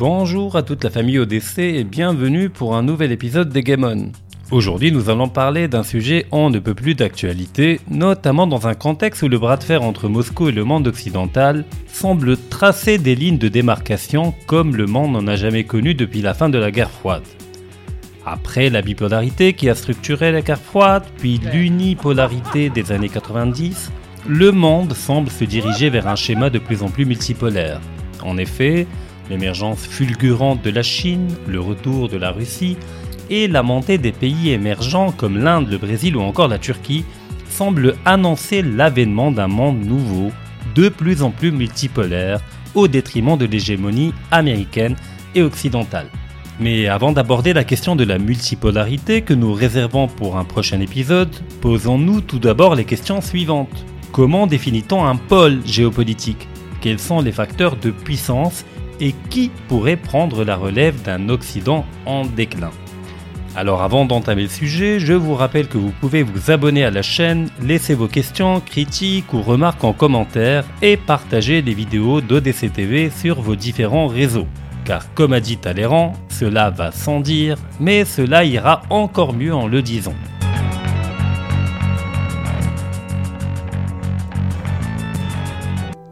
Bonjour à toute la famille ODC et bienvenue pour un nouvel épisode des Game On. Aujourd'hui, nous allons parler d'un sujet on ne peut plus d'actualité, notamment dans un contexte où le bras de fer entre Moscou et le monde occidental semble tracer des lignes de démarcation comme le monde n'en a jamais connu depuis la fin de la guerre froide. Après la bipolarité qui a structuré la guerre froide, puis l'unipolarité des années 90, le monde semble se diriger vers un schéma de plus en plus multipolaire. En effet, l'émergence fulgurante de la Chine, le retour de la Russie et la montée des pays émergents comme l'Inde, le Brésil ou encore la Turquie semblent annoncer l'avènement d'un monde nouveau, de plus en plus multipolaire, au détriment de l'hégémonie américaine et occidentale. Mais avant d'aborder la question de la multipolarité que nous réservons pour un prochain épisode, posons-nous tout d'abord les questions suivantes. Comment définit-on un pôle géopolitique? Quels sont les facteurs de puissance et qui pourrait prendre la relève d'un Occident en déclin. Alors avant d'entamer le sujet, je vous rappelle que vous pouvez vous abonner à la chaîne, laisser vos questions, critiques ou remarques en commentaire et partager les vidéos d'ODCTV sur vos différents réseaux. Car comme a dit Talleyrand, cela va sans dire, mais cela ira encore mieux en le disant.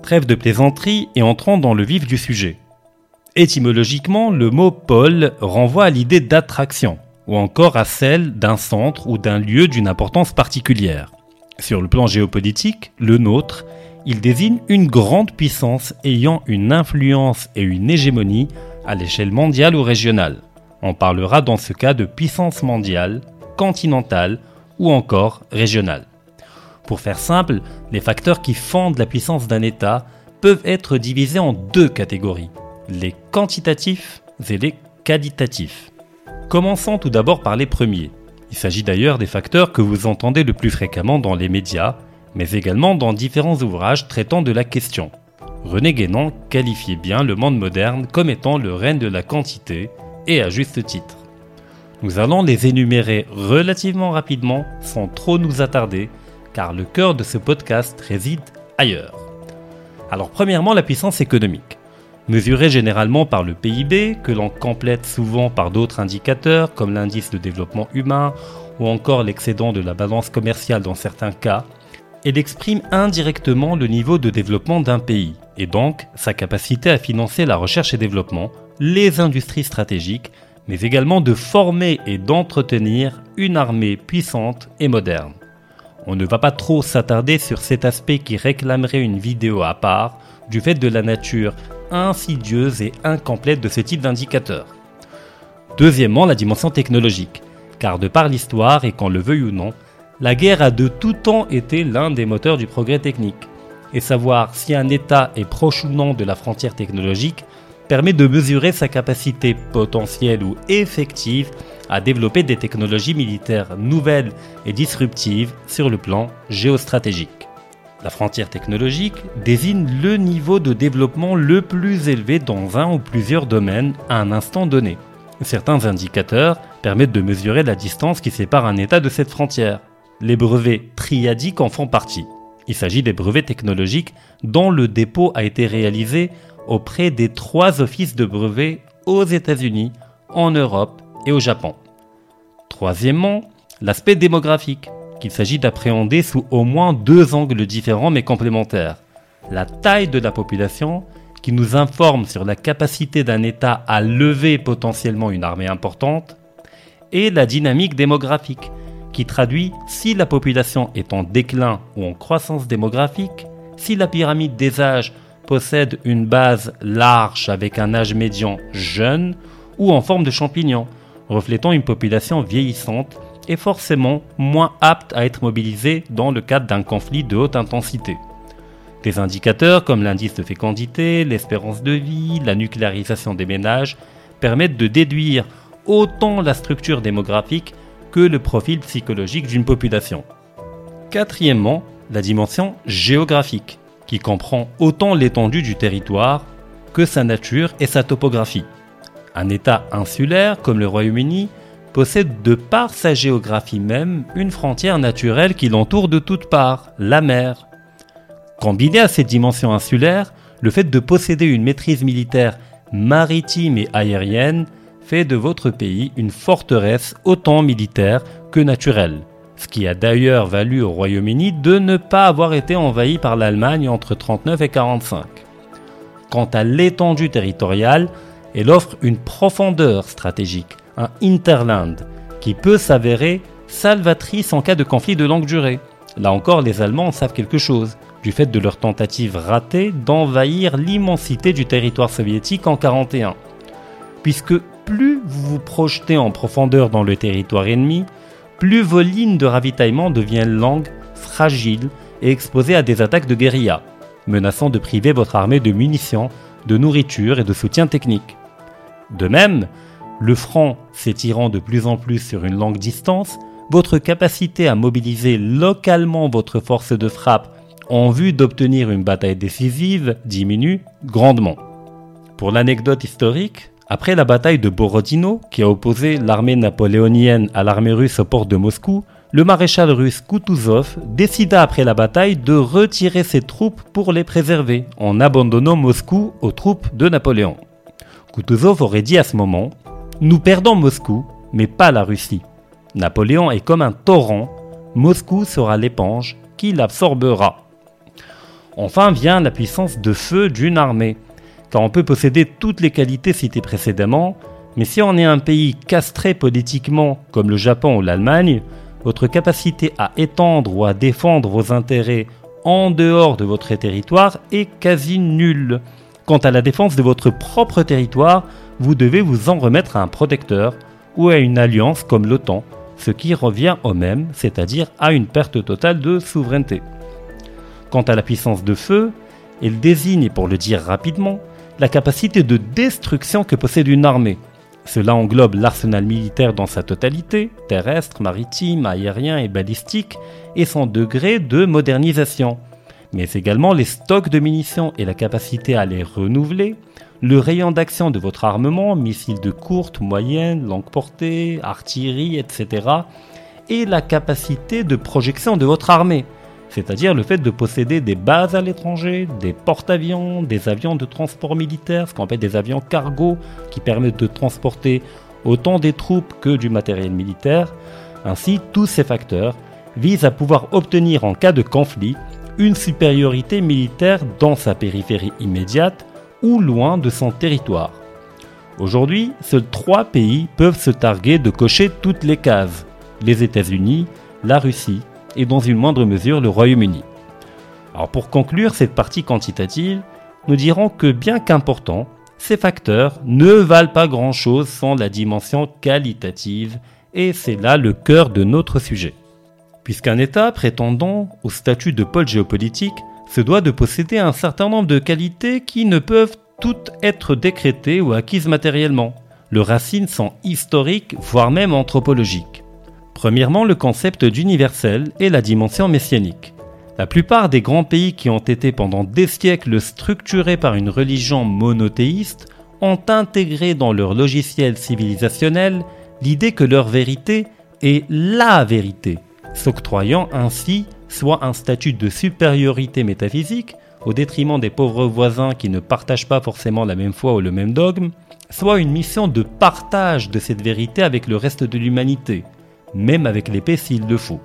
Trêve de plaisanterie et entrons dans le vif du sujet. Étymologiquement, le mot pôle renvoie à l'idée d'attraction, ou encore à celle d'un centre ou d'un lieu d'une importance particulière. Sur le plan géopolitique, le nôtre, il désigne une grande puissance ayant une influence et une hégémonie à l'échelle mondiale ou régionale. On parlera dans ce cas de puissance mondiale, continentale ou encore régionale. Pour faire simple, les facteurs qui fondent la puissance d'un État peuvent être divisés en deux catégories les quantitatifs et les qualitatifs. Commençons tout d'abord par les premiers. Il s'agit d'ailleurs des facteurs que vous entendez le plus fréquemment dans les médias, mais également dans différents ouvrages traitant de la question. René Guénon qualifiait bien le monde moderne comme étant le règne de la quantité, et à juste titre. Nous allons les énumérer relativement rapidement sans trop nous attarder, car le cœur de ce podcast réside ailleurs. Alors premièrement, la puissance économique mesuré généralement par le PIB, que l'on complète souvent par d'autres indicateurs comme l'indice de développement humain ou encore l'excédent de la balance commerciale dans certains cas, elle exprime indirectement le niveau de développement d'un pays et donc sa capacité à financer la recherche et développement, les industries stratégiques, mais également de former et d'entretenir une armée puissante et moderne. On ne va pas trop s'attarder sur cet aspect qui réclamerait une vidéo à part du fait de la nature insidieuse et incomplète de ce type d'indicateur. Deuxièmement, la dimension technologique, car de par l'histoire et qu'on le veuille ou non, la guerre a de tout temps été l'un des moteurs du progrès technique. Et savoir si un État est proche ou non de la frontière technologique permet de mesurer sa capacité potentielle ou effective à développer des technologies militaires nouvelles et disruptives sur le plan géostratégique. La frontière technologique désigne le niveau de développement le plus élevé dans un ou plusieurs domaines à un instant donné. Certains indicateurs permettent de mesurer la distance qui sépare un État de cette frontière. Les brevets triadiques en font partie. Il s'agit des brevets technologiques dont le dépôt a été réalisé auprès des trois offices de brevets aux États-Unis, en Europe et au Japon. Troisièmement, l'aspect démographique qu'il s'agit d'appréhender sous au moins deux angles différents mais complémentaires. La taille de la population, qui nous informe sur la capacité d'un État à lever potentiellement une armée importante, et la dynamique démographique, qui traduit si la population est en déclin ou en croissance démographique, si la pyramide des âges possède une base large avec un âge médian jeune ou en forme de champignon, reflétant une population vieillissante est forcément moins apte à être mobilisé dans le cadre d'un conflit de haute intensité. Des indicateurs comme l'indice de fécondité, l'espérance de vie, la nucléarisation des ménages permettent de déduire autant la structure démographique que le profil psychologique d'une population. Quatrièmement, la dimension géographique, qui comprend autant l'étendue du territoire que sa nature et sa topographie. Un État insulaire comme le Royaume-Uni possède de par sa géographie même une frontière naturelle qui l'entoure de toutes parts, la mer. Combiné à cette dimension insulaire, le fait de posséder une maîtrise militaire maritime et aérienne fait de votre pays une forteresse autant militaire que naturelle, ce qui a d'ailleurs valu au Royaume-Uni de ne pas avoir été envahi par l'Allemagne entre 39 et 45. Quant à l'étendue territoriale, elle offre une profondeur stratégique, un interland, qui peut s'avérer salvatrice en cas de conflit de longue durée. Là encore, les Allemands savent quelque chose, du fait de leur tentative ratée d'envahir l'immensité du territoire soviétique en 1941. Puisque plus vous vous projetez en profondeur dans le territoire ennemi, plus vos lignes de ravitaillement deviennent longues, fragiles et exposées à des attaques de guérilla, menaçant de priver votre armée de munitions, de nourriture et de soutien technique. De même, le front s'étirant de plus en plus sur une longue distance, votre capacité à mobiliser localement votre force de frappe en vue d'obtenir une bataille décisive diminue grandement. Pour l'anecdote historique, après la bataille de Borodino, qui a opposé l'armée napoléonienne à l'armée russe au port de Moscou, le maréchal russe Kutuzov décida après la bataille de retirer ses troupes pour les préserver, en abandonnant Moscou aux troupes de Napoléon. Kutuzov aurait dit à ce moment Nous perdons Moscou, mais pas la Russie. Napoléon est comme un torrent, Moscou sera l'éponge qui l'absorbera. Enfin vient la puissance de feu d'une armée car on peut posséder toutes les qualités citées précédemment, mais si on est un pays castré politiquement comme le Japon ou l'Allemagne, votre capacité à étendre ou à défendre vos intérêts en dehors de votre territoire est quasi nulle. Quant à la défense de votre propre territoire, vous devez vous en remettre à un protecteur ou à une alliance comme l'OTAN, ce qui revient au même, c'est-à-dire à une perte totale de souveraineté. Quant à la puissance de feu, elle désigne, pour le dire rapidement, la capacité de destruction que possède une armée. Cela englobe l'arsenal militaire dans sa totalité, terrestre, maritime, aérien et balistique, et son degré de modernisation, mais également les stocks de munitions et la capacité à les renouveler, le rayon d'action de votre armement, missiles de courte, moyenne, longue portée, artillerie, etc., et la capacité de projection de votre armée, c'est-à-dire le fait de posséder des bases à l'étranger, des porte-avions, des avions de transport militaire, ce qu'on appelle des avions cargo, qui permettent de transporter autant des troupes que du matériel militaire. Ainsi, tous ces facteurs visent à pouvoir obtenir en cas de conflit une supériorité militaire dans sa périphérie immédiate ou loin de son territoire. Aujourd'hui, seuls trois pays peuvent se targuer de cocher toutes les cases. Les États-Unis, la Russie et dans une moindre mesure le Royaume-Uni. Alors pour conclure cette partie quantitative, nous dirons que bien qu'importants, ces facteurs ne valent pas grand-chose sans la dimension qualitative, et c'est là le cœur de notre sujet. Puisqu'un État prétendant au statut de pôle géopolitique se doit de posséder un certain nombre de qualités qui ne peuvent toutes être décrétées ou acquises matériellement. Leurs racines sont historiques, voire même anthropologiques. Premièrement, le concept d'universel et la dimension messianique. La plupart des grands pays qui ont été pendant des siècles structurés par une religion monothéiste ont intégré dans leur logiciel civilisationnel l'idée que leur vérité est LA vérité, s'octroyant ainsi soit un statut de supériorité métaphysique au détriment des pauvres voisins qui ne partagent pas forcément la même foi ou le même dogme, soit une mission de partage de cette vérité avec le reste de l'humanité, même avec l'épée s'il le faut.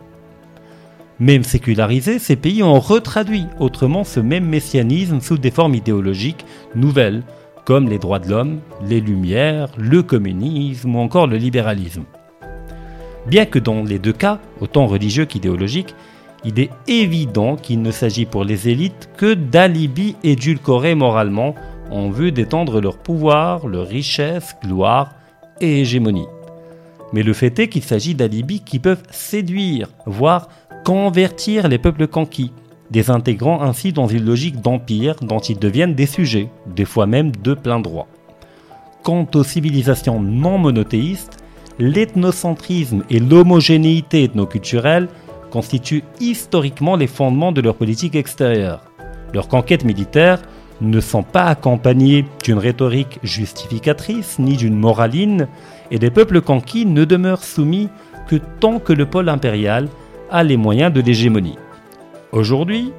Même sécularisés, ces pays ont retraduit autrement ce même messianisme sous des formes idéologiques nouvelles, comme les droits de l'homme, les Lumières, le communisme ou encore le libéralisme. Bien que dans les deux cas, autant religieux qu'idéologiques, il est évident qu'il ne s'agit pour les élites que d'alibis édulcorés moralement en vue d'étendre leur pouvoir, leur richesse, gloire et hégémonie. Mais le fait est qu'il s'agit d'alibis qui peuvent séduire, voire convertir les peuples conquis, désintégrant ainsi dans une logique d'empire dont ils deviennent des sujets, des fois même de plein droit. Quant aux civilisations non monothéistes, l'ethnocentrisme et l'homogénéité ethnoculturelle constituent historiquement les fondements de leur politique extérieure. Leurs conquêtes militaires ne sont pas accompagnées d'une rhétorique justificatrice ni d'une moraline, et les peuples conquis ne demeurent soumis que tant que le pôle impérial a les moyens de l'hégémonie. Aujourd'hui,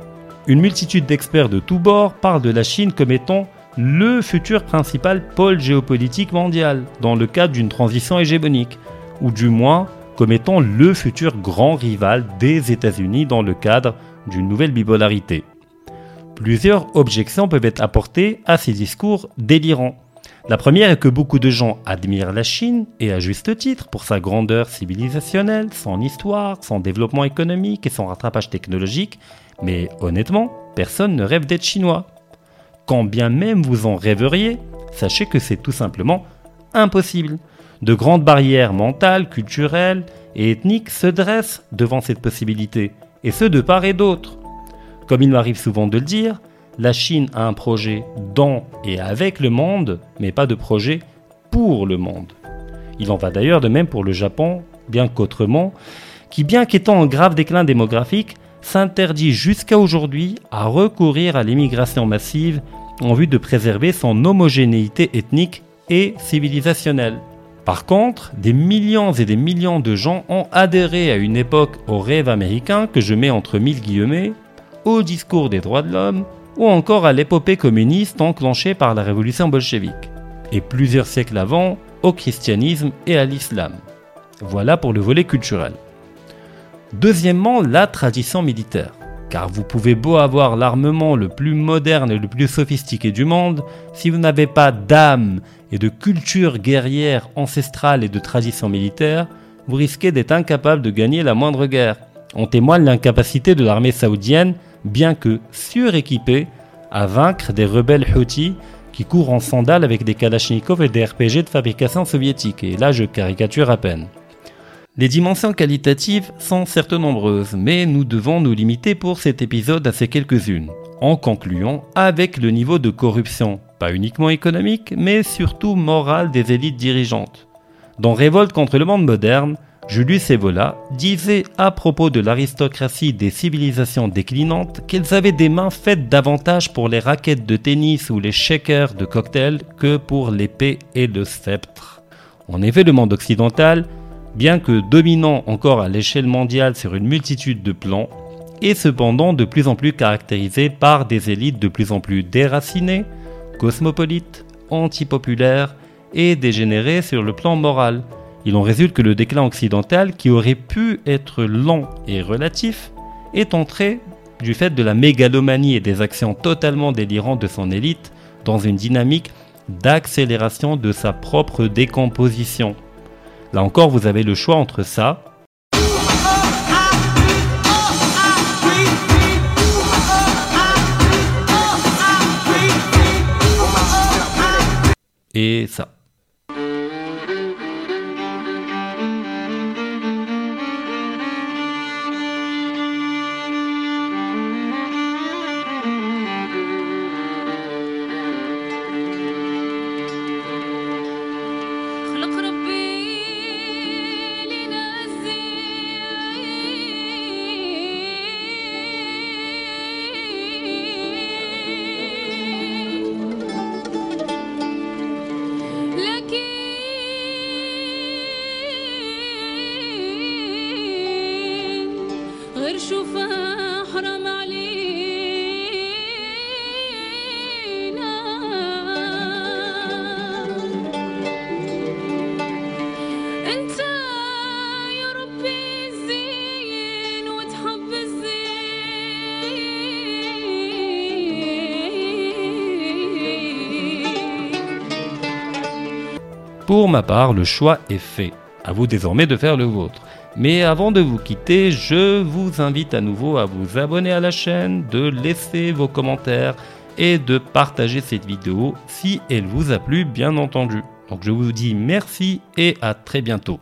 une multitude d'experts de tous bords parlent de la Chine comme étant le futur principal pôle géopolitique mondial dans le cadre d'une transition hégémonique, ou du moins comme étant le futur grand rival des États-Unis dans le cadre d'une nouvelle bipolarité. Plusieurs objections peuvent être apportées à ces discours délirants. La première est que beaucoup de gens admirent la Chine, et à juste titre, pour sa grandeur civilisationnelle, son histoire, son développement économique et son rattrapage technologique, mais honnêtement, personne ne rêve d'être chinois. Quand bien même vous en rêveriez, sachez que c'est tout simplement impossible. De grandes barrières mentales, culturelles et ethniques se dressent devant cette possibilité, et ce de part et d'autre. Comme il m'arrive souvent de le dire, la Chine a un projet dans et avec le monde, mais pas de projet pour le monde. Il en va d'ailleurs de même pour le Japon, bien qu'autrement, qui bien qu'étant en grave déclin démographique, s'interdit jusqu'à aujourd'hui à recourir à l'immigration massive en vue de préserver son homogénéité ethnique et civilisationnelle. Par contre, des millions et des millions de gens ont adhéré à une époque au rêve américain que je mets entre mille guillemets, au discours des droits de l'homme, ou encore à l'épopée communiste enclenchée par la révolution bolchevique, et plusieurs siècles avant au christianisme et à l'islam. Voilà pour le volet culturel. Deuxièmement, la tradition militaire. Car vous pouvez beau avoir l'armement le plus moderne et le plus sophistiqué du monde, si vous n'avez pas d'âme et de culture guerrière ancestrale et de tradition militaire, vous risquez d'être incapable de gagner la moindre guerre. On témoigne l'incapacité de l'armée saoudienne bien que suréquipés, à vaincre des rebelles Houthis qui courent en sandales avec des Kalachnikov et des RPG de fabrication soviétique. Et là, je caricature à peine. Les dimensions qualitatives sont certes nombreuses, mais nous devons nous limiter pour cet épisode à ces quelques-unes, en concluant avec le niveau de corruption, pas uniquement économique, mais surtout moral des élites dirigeantes. Dans Révolte contre le monde moderne, Julius Evola disait à propos de l'aristocratie des civilisations déclinantes qu'elles avaient des mains faites davantage pour les raquettes de tennis ou les shakers de cocktail que pour l'épée et le sceptre. En effet, le monde occidental, bien que dominant encore à l'échelle mondiale sur une multitude de plans, est cependant de plus en plus caractérisé par des élites de plus en plus déracinées, cosmopolites, antipopulaires et dégénérées sur le plan moral il en résulte que le déclin occidental, qui aurait pu être lent et relatif, est entré, du fait de la mégalomanie et des actions totalement délirantes de son élite, dans une dynamique d'accélération de sa propre décomposition. Là encore, vous avez le choix entre ça et ça. Pour ma part, le choix est fait. À vous désormais de faire le vôtre. Mais avant de vous quitter, je vous invite à nouveau à vous abonner à la chaîne, de laisser vos commentaires et de partager cette vidéo si elle vous a plu bien entendu. Donc je vous dis merci et à très bientôt.